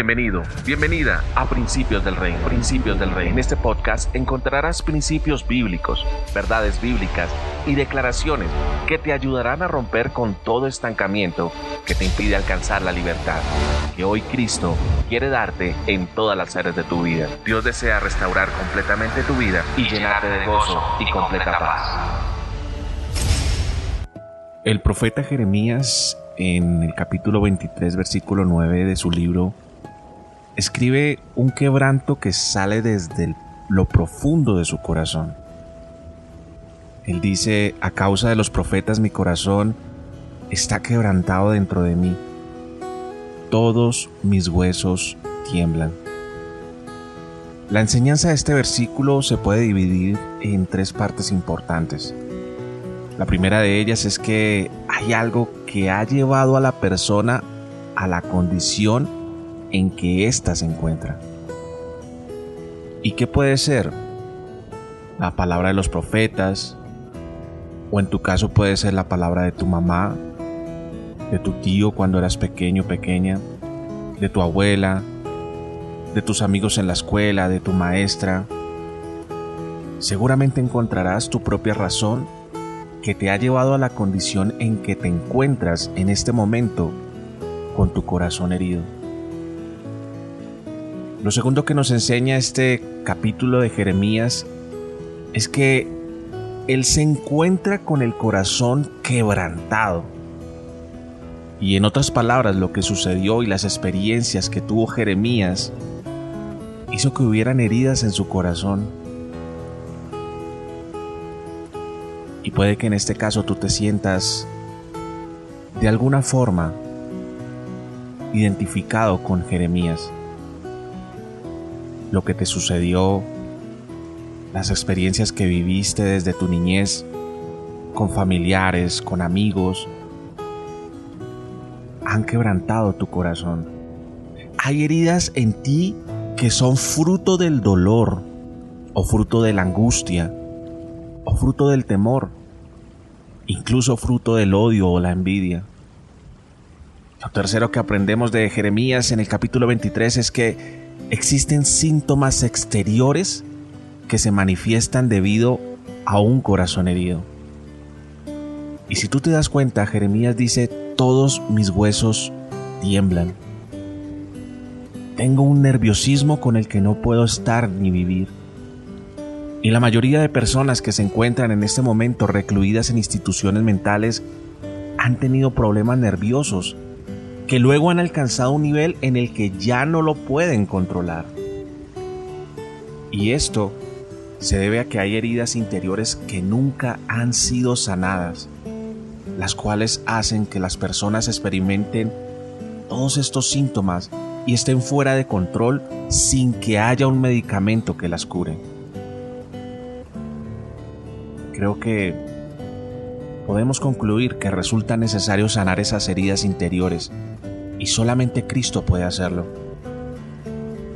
Bienvenido, bienvenida a Principios del Reino. Principios del Reino. En este podcast encontrarás principios bíblicos, verdades bíblicas y declaraciones que te ayudarán a romper con todo estancamiento que te impide alcanzar la libertad que hoy Cristo quiere darte en todas las áreas de tu vida. Dios desea restaurar completamente tu vida y llenarte de gozo y completa paz. El profeta Jeremías en el capítulo 23 versículo 9 de su libro escribe un quebranto que sale desde lo profundo de su corazón. Él dice, a causa de los profetas mi corazón está quebrantado dentro de mí. Todos mis huesos tiemblan. La enseñanza de este versículo se puede dividir en tres partes importantes. La primera de ellas es que hay algo que ha llevado a la persona a la condición en que ésta se encuentra. ¿Y qué puede ser? La palabra de los profetas, o en tu caso puede ser la palabra de tu mamá, de tu tío cuando eras pequeño, pequeña, de tu abuela, de tus amigos en la escuela, de tu maestra. Seguramente encontrarás tu propia razón que te ha llevado a la condición en que te encuentras en este momento con tu corazón herido. Lo segundo que nos enseña este capítulo de Jeremías es que él se encuentra con el corazón quebrantado. Y en otras palabras, lo que sucedió y las experiencias que tuvo Jeremías hizo que hubieran heridas en su corazón. Y puede que en este caso tú te sientas de alguna forma identificado con Jeremías lo que te sucedió, las experiencias que viviste desde tu niñez, con familiares, con amigos, han quebrantado tu corazón. Hay heridas en ti que son fruto del dolor, o fruto de la angustia, o fruto del temor, incluso fruto del odio o la envidia. Lo tercero que aprendemos de Jeremías en el capítulo 23 es que existen síntomas exteriores que se manifiestan debido a un corazón herido. Y si tú te das cuenta, Jeremías dice, todos mis huesos tiemblan. Tengo un nerviosismo con el que no puedo estar ni vivir. Y la mayoría de personas que se encuentran en este momento recluidas en instituciones mentales han tenido problemas nerviosos que luego han alcanzado un nivel en el que ya no lo pueden controlar. Y esto se debe a que hay heridas interiores que nunca han sido sanadas, las cuales hacen que las personas experimenten todos estos síntomas y estén fuera de control sin que haya un medicamento que las cure. Creo que podemos concluir que resulta necesario sanar esas heridas interiores y solamente Cristo puede hacerlo.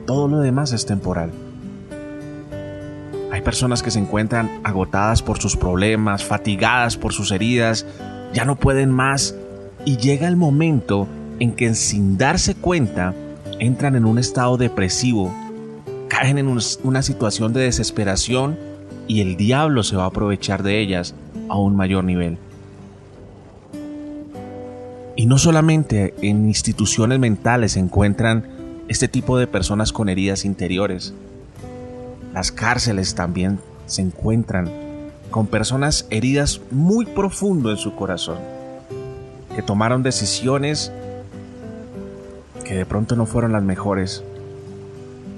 Todo lo demás es temporal. Hay personas que se encuentran agotadas por sus problemas, fatigadas por sus heridas, ya no pueden más y llega el momento en que sin darse cuenta entran en un estado depresivo, caen en una situación de desesperación y el diablo se va a aprovechar de ellas a un mayor nivel. Y no solamente en instituciones mentales se encuentran este tipo de personas con heridas interiores. Las cárceles también se encuentran con personas heridas muy profundo en su corazón, que tomaron decisiones que de pronto no fueron las mejores.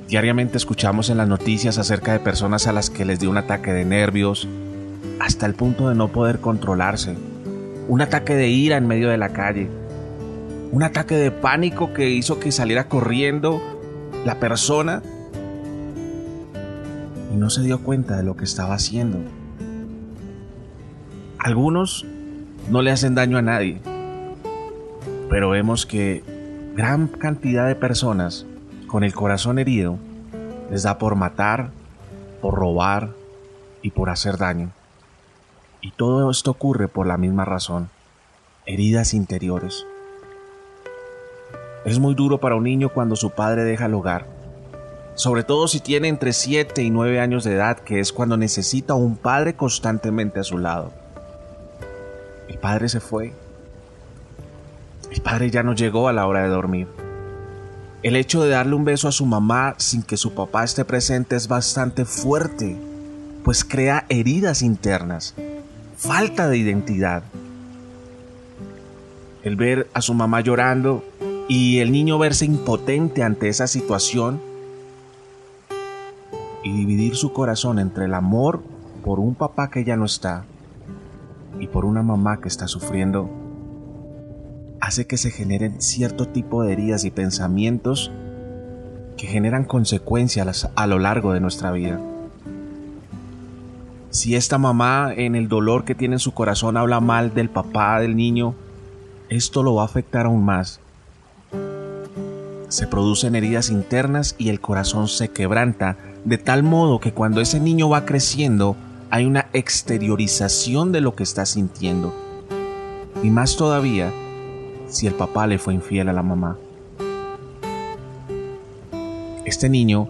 Diariamente escuchamos en las noticias acerca de personas a las que les dio un ataque de nervios, hasta el punto de no poder controlarse un ataque de ira en medio de la calle, un ataque de pánico que hizo que saliera corriendo la persona y no se dio cuenta de lo que estaba haciendo. Algunos no le hacen daño a nadie, pero vemos que gran cantidad de personas con el corazón herido les da por matar, por robar y por hacer daño. Y todo esto ocurre por la misma razón, heridas interiores. Es muy duro para un niño cuando su padre deja el hogar, sobre todo si tiene entre 7 y 9 años de edad, que es cuando necesita un padre constantemente a su lado. El padre se fue. El padre ya no llegó a la hora de dormir. El hecho de darle un beso a su mamá sin que su papá esté presente es bastante fuerte, pues crea heridas internas, falta de identidad. El ver a su mamá llorando y el niño verse impotente ante esa situación y dividir su corazón entre el amor por un papá que ya no está y por una mamá que está sufriendo, hace que se generen cierto tipo de heridas y pensamientos que generan consecuencias a lo largo de nuestra vida. Si esta mamá en el dolor que tiene en su corazón habla mal del papá del niño, esto lo va a afectar aún más. Se producen heridas internas y el corazón se quebranta de tal modo que cuando ese niño va creciendo hay una exteriorización de lo que está sintiendo. Y más todavía si el papá le fue infiel a la mamá. Este niño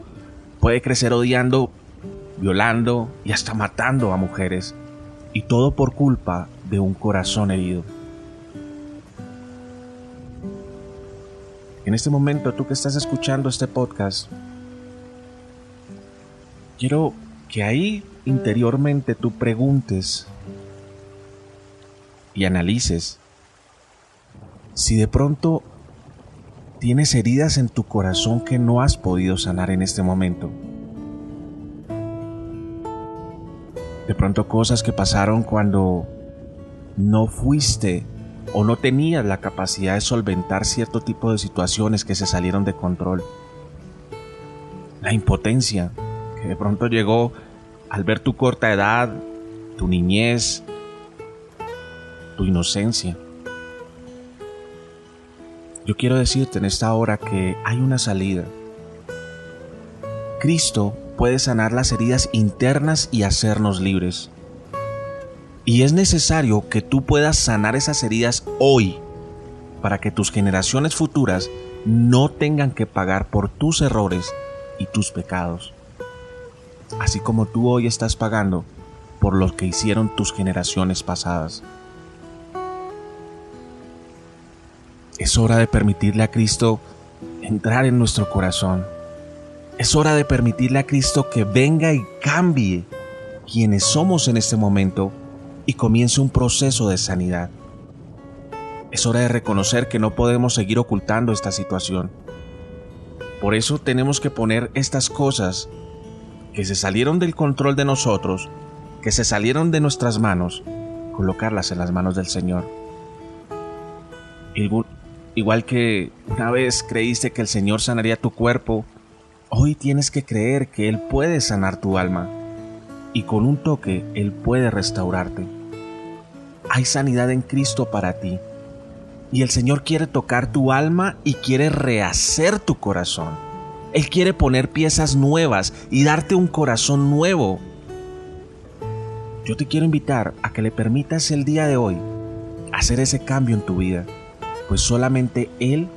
puede crecer odiando, violando y hasta matando a mujeres, y todo por culpa de un corazón herido. En este momento, tú que estás escuchando este podcast, quiero que ahí interiormente tú preguntes y analices si de pronto tienes heridas en tu corazón que no has podido sanar en este momento. De pronto cosas que pasaron cuando no fuiste o no tenías la capacidad de solventar cierto tipo de situaciones que se salieron de control. La impotencia, que de pronto llegó al ver tu corta edad, tu niñez, tu inocencia. Yo quiero decirte en esta hora que hay una salida. Cristo puede sanar las heridas internas y hacernos libres. Y es necesario que tú puedas sanar esas heridas hoy para que tus generaciones futuras no tengan que pagar por tus errores y tus pecados así como tú hoy estás pagando por lo que hicieron tus generaciones pasadas. Es hora de permitirle a Cristo entrar en nuestro corazón. Es hora de permitirle a Cristo que venga y cambie quienes somos en este momento y comience un proceso de sanidad. Es hora de reconocer que no podemos seguir ocultando esta situación. Por eso tenemos que poner estas cosas que se salieron del control de nosotros, que se salieron de nuestras manos, colocarlas en las manos del Señor. Igual que una vez creíste que el Señor sanaría tu cuerpo, hoy tienes que creer que Él puede sanar tu alma y con un toque Él puede restaurarte. Hay sanidad en Cristo para ti y el Señor quiere tocar tu alma y quiere rehacer tu corazón. Él quiere poner piezas nuevas y darte un corazón nuevo. Yo te quiero invitar a que le permitas el día de hoy hacer ese cambio en tu vida, pues solamente Él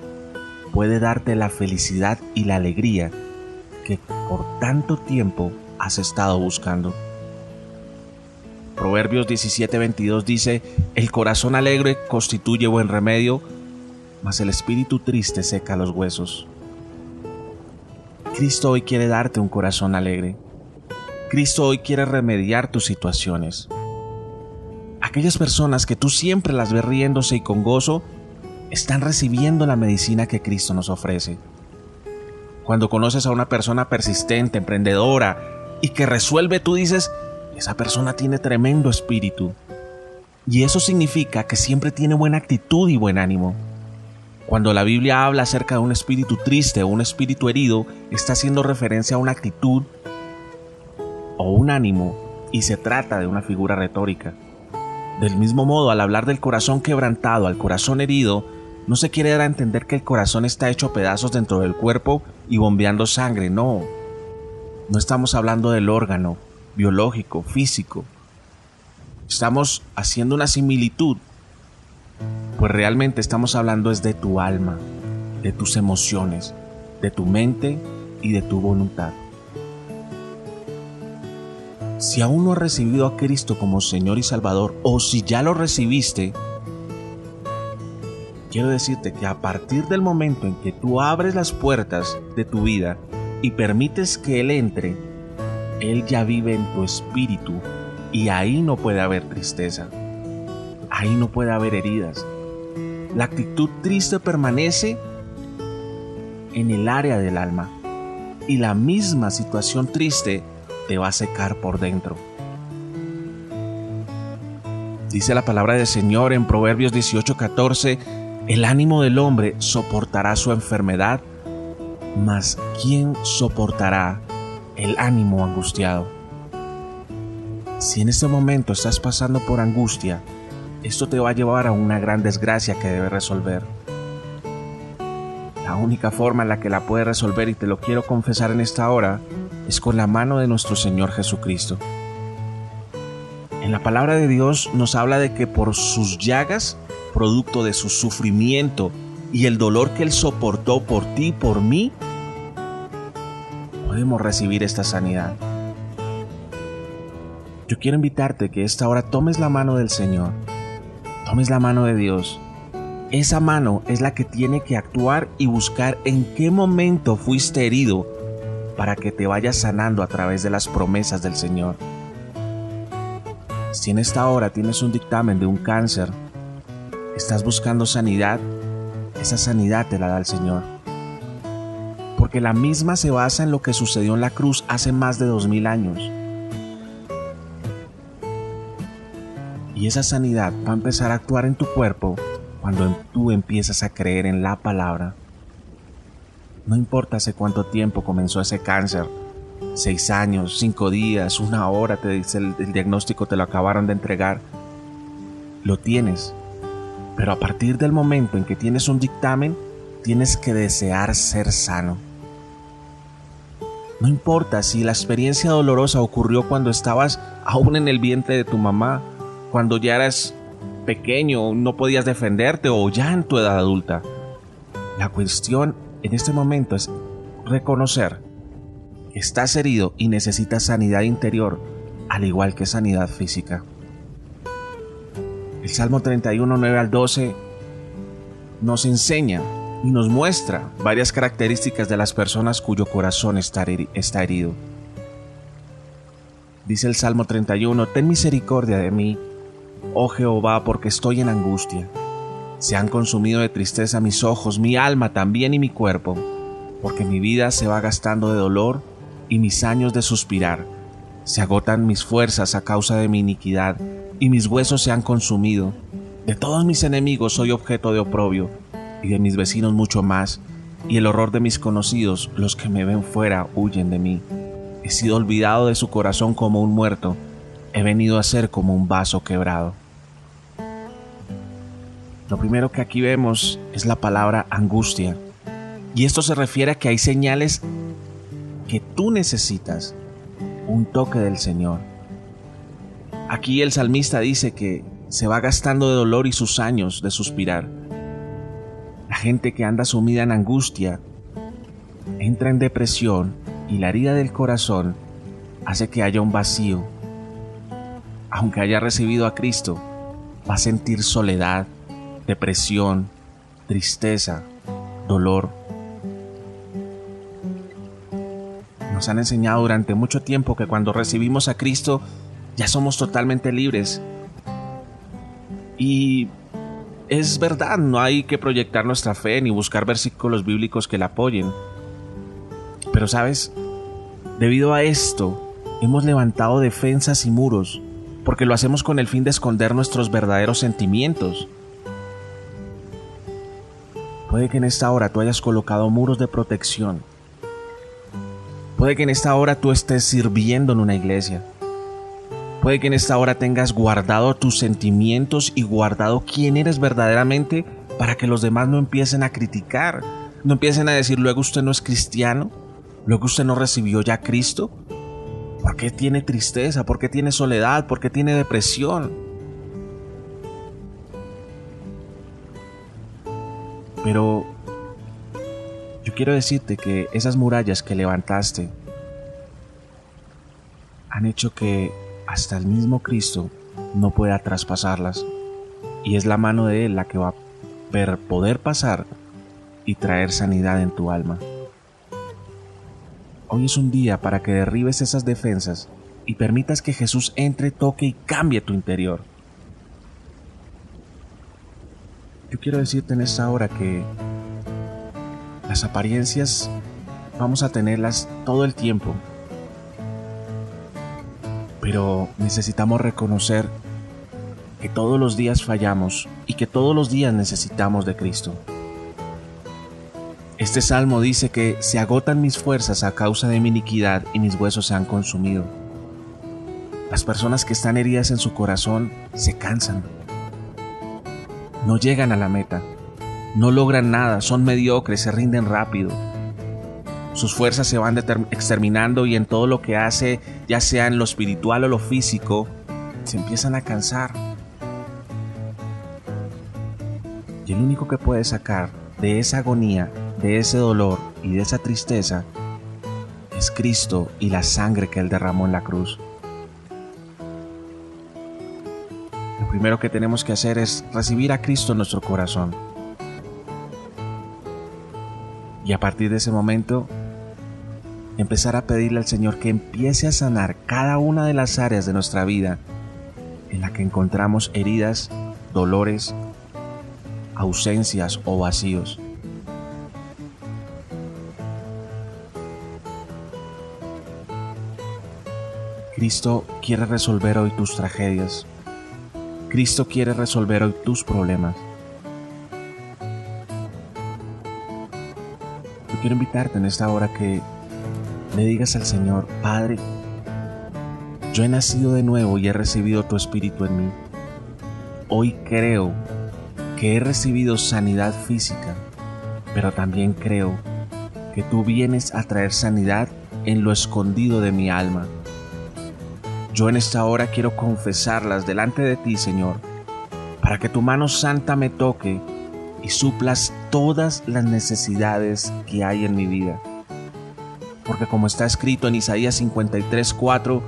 puede darte la felicidad y la alegría que por tanto tiempo has estado buscando. Proverbios 17:22 dice, el corazón alegre constituye buen remedio, mas el espíritu triste seca los huesos. Cristo hoy quiere darte un corazón alegre. Cristo hoy quiere remediar tus situaciones. Aquellas personas que tú siempre las ves riéndose y con gozo, están recibiendo la medicina que Cristo nos ofrece. Cuando conoces a una persona persistente, emprendedora y que resuelve, tú dices, esa persona tiene tremendo espíritu. Y eso significa que siempre tiene buena actitud y buen ánimo. Cuando la Biblia habla acerca de un espíritu triste o un espíritu herido, está haciendo referencia a una actitud o un ánimo y se trata de una figura retórica. Del mismo modo, al hablar del corazón quebrantado al corazón herido, no se quiere dar a entender que el corazón está hecho pedazos dentro del cuerpo y bombeando sangre, no. No estamos hablando del órgano biológico, físico. Estamos haciendo una similitud pues realmente estamos hablando es de tu alma, de tus emociones, de tu mente y de tu voluntad. Si aún no has recibido a Cristo como Señor y Salvador, o si ya lo recibiste, quiero decirte que a partir del momento en que tú abres las puertas de tu vida y permites que Él entre, Él ya vive en tu espíritu y ahí no puede haber tristeza, ahí no puede haber heridas. La actitud triste permanece en el área del alma y la misma situación triste te va a secar por dentro. Dice la palabra del Señor en Proverbios 18:14, el ánimo del hombre soportará su enfermedad, mas ¿quién soportará el ánimo angustiado? Si en este momento estás pasando por angustia, esto te va a llevar a una gran desgracia que debes resolver. La única forma en la que la puedes resolver, y te lo quiero confesar en esta hora, es con la mano de nuestro Señor Jesucristo. En la palabra de Dios nos habla de que por sus llagas producto de su sufrimiento y el dolor que Él soportó por ti por mí, podemos recibir esta sanidad. Yo quiero invitarte que esta hora tomes la mano del Señor, tomes la mano de Dios. Esa mano es la que tiene que actuar y buscar en qué momento fuiste herido para que te vayas sanando a través de las promesas del Señor. Si en esta hora tienes un dictamen de un cáncer, estás buscando sanidad, esa sanidad te la da el Señor. Porque la misma se basa en lo que sucedió en la cruz hace más de dos mil años. Y esa sanidad va a empezar a actuar en tu cuerpo cuando tú empiezas a creer en la palabra. No importa hace cuánto tiempo comenzó ese cáncer, seis años, cinco días, una hora, te dice el, el diagnóstico, te lo acabaron de entregar. Lo tienes, pero a partir del momento en que tienes un dictamen, tienes que desear ser sano. No importa si la experiencia dolorosa ocurrió cuando estabas aún en el vientre de tu mamá, cuando ya eras pequeño, no podías defenderte o ya en tu edad adulta. La cuestión en este momento es reconocer que estás herido y necesitas sanidad interior, al igual que sanidad física. El Salmo 31, 9 al 12 nos enseña y nos muestra varias características de las personas cuyo corazón está, herido. Dice el Salmo 31, Ten misericordia de mí, oh Jehová, porque estoy en angustia. Se han consumido de tristeza mis ojos, mi alma también y mi cuerpo, porque mi vida se va gastando de dolor y mis años de suspirar. Se agotan mis fuerzas a causa de mi iniquidad y mis huesos se han consumido. De todos mis enemigos soy objeto de oprobio, y de mis vecinos mucho más, y el horror de mis conocidos, los que me ven fuera, huyen de mí. He sido olvidado de su corazón como un muerto, he venido a ser como un vaso quebrado. Lo primero que aquí vemos es la palabra angustia, y esto se refiere a que hay señales que tú necesitas, un toque del Señor. Aquí el salmista dice que se va gastando de dolor y sus años de suspirar. La gente que anda sumida en angustia entra en depresión y la herida del corazón hace que haya un vacío. Aunque haya recibido a Cristo, va a sentir soledad, depresión, tristeza, dolor. Nos han enseñado durante mucho tiempo que cuando recibimos a Cristo ya somos totalmente libres. Y es verdad, no hay que proyectar nuestra fe ni buscar versículos bíblicos que la apoyen. Pero sabes, debido a esto, hemos levantado defensas y muros, porque lo hacemos con el fin de esconder nuestros verdaderos sentimientos. Puede que en esta hora tú hayas colocado muros de protección. Puede que en esta hora tú estés sirviendo en una iglesia. Puede que en esta hora tengas guardado tus sentimientos y guardado quién eres verdaderamente para que los demás no empiecen a criticar, no empiecen a decir luego usted no es cristiano, luego usted no recibió ya a Cristo. ¿Por qué tiene tristeza? ¿Por qué tiene soledad? ¿Por qué tiene depresión? Pero quiero decirte que esas murallas que levantaste han hecho que hasta el mismo Cristo no pueda traspasarlas. Y es la mano de Él la que va a poder pasar y traer sanidad en tu alma. Hoy es un día para que derribes esas defensas y permitas que Jesús entre, toque y cambie tu interior. Yo quiero decirte en esta hora que las apariencias vamos a tenerlas todo el tiempo, pero necesitamos reconocer que todos los días fallamos y que todos los días necesitamos de Cristo. Este salmo dice que se agotan mis fuerzas a causa de mi iniquidad y mis huesos se han consumido. Las personas que están heridas en su corazón se cansan. No llegan a la meta. No logran nada, son mediocres, se rinden rápido. Sus fuerzas se van exterminando y en todo lo que hace, ya sea en lo espiritual o lo físico, se empiezan a cansar. Y el único que puede sacar de esa agonía, de ese dolor y de esa tristeza es Cristo y la sangre que Él derramó en la cruz. Lo primero que tenemos que hacer es recibir a Cristo en nuestro corazón. Y a partir de ese momento, empezar a pedirle al Señor que empiece a sanar cada una de las áreas de nuestra vida en la que encontramos heridas, dolores, ausencias o vacíos. Cristo quiere resolver hoy tus tragedias. Cristo quiere resolver hoy tus problemas. Yo quiero invitarte en esta hora que le digas al Señor, Padre, yo he nacido de nuevo y he recibido tu Espíritu en mí. Hoy creo que he recibido sanidad física, pero también creo que tú vienes a traer sanidad en lo escondido de mi alma. Yo en esta hora quiero confesarlas delante de ti, Señor, para que tu mano santa me toque y suplas todas las necesidades que hay en mi vida. Porque como está escrito en Isaías 53:4,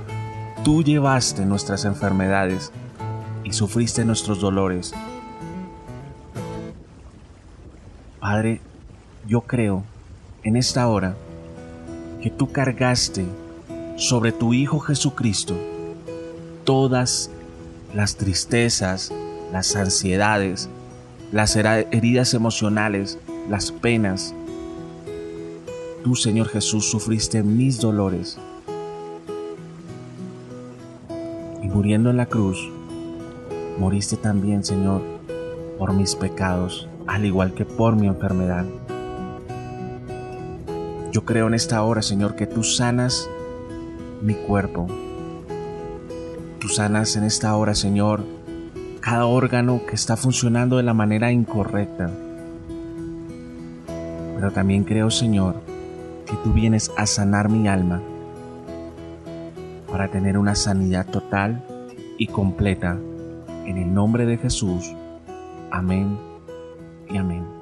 tú llevaste nuestras enfermedades y sufriste nuestros dolores Padre, yo creo en esta hora que tú cargaste sobre tu Hijo Jesucristo todas las tristezas, las ansiedades, las heridas emocionales, las penas. Tú, Señor Jesús, sufriste mis dolores. Y muriendo en la cruz, moriste también, Señor, por mis pecados al igual que por mi enfermedad. Yo creo en esta hora, Señor, que tú sanas mi cuerpo. Tú sanas en esta hora, Señor, cada órgano que está funcionando de la manera incorrecta. Pero también creo, Señor, tú vienes a sanar mi alma para tener una sanidad total y completa. En el nombre de Jesús. Amén y amén.